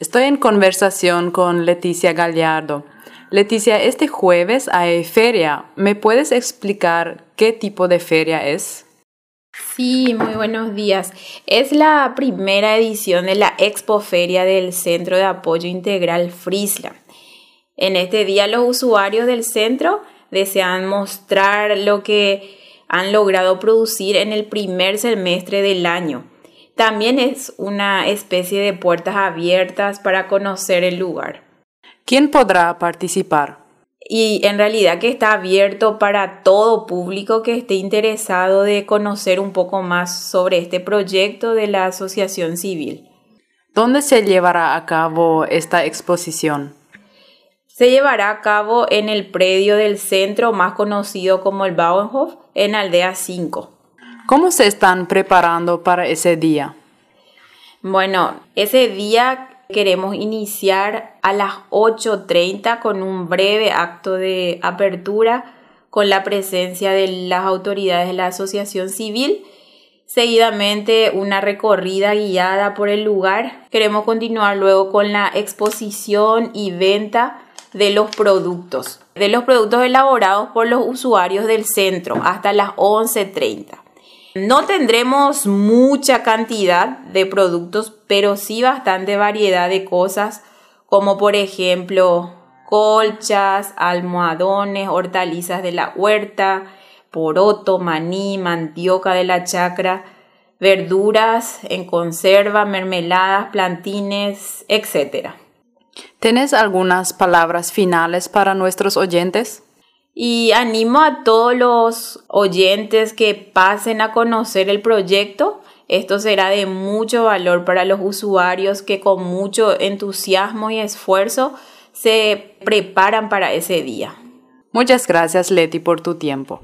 Estoy en conversación con Leticia Gallardo. Leticia, este jueves hay feria. ¿Me puedes explicar qué tipo de feria es? Sí, muy buenos días. Es la primera edición de la Expo Feria del Centro de Apoyo Integral Frisla. En este día los usuarios del centro desean mostrar lo que han logrado producir en el primer semestre del año. También es una especie de puertas abiertas para conocer el lugar. ¿Quién podrá participar? Y en realidad que está abierto para todo público que esté interesado de conocer un poco más sobre este proyecto de la Asociación Civil. ¿Dónde se llevará a cabo esta exposición? Se llevará a cabo en el predio del centro más conocido como el Bauernhof, en Aldea 5. ¿Cómo se están preparando para ese día? Bueno, ese día queremos iniciar a las 8.30 con un breve acto de apertura con la presencia de las autoridades de la Asociación Civil. Seguidamente una recorrida guiada por el lugar. Queremos continuar luego con la exposición y venta de los productos, de los productos elaborados por los usuarios del centro hasta las 11.30. No tendremos mucha cantidad de productos, pero sí bastante variedad de cosas, como por ejemplo colchas, almohadones, hortalizas de la huerta, poroto, maní, mandioca de la chacra, verduras en conserva, mermeladas, plantines, etc. ¿Tienes algunas palabras finales para nuestros oyentes? y animo a todos los oyentes que pasen a conocer el proyecto. Esto será de mucho valor para los usuarios que con mucho entusiasmo y esfuerzo se preparan para ese día. Muchas gracias Leti por tu tiempo.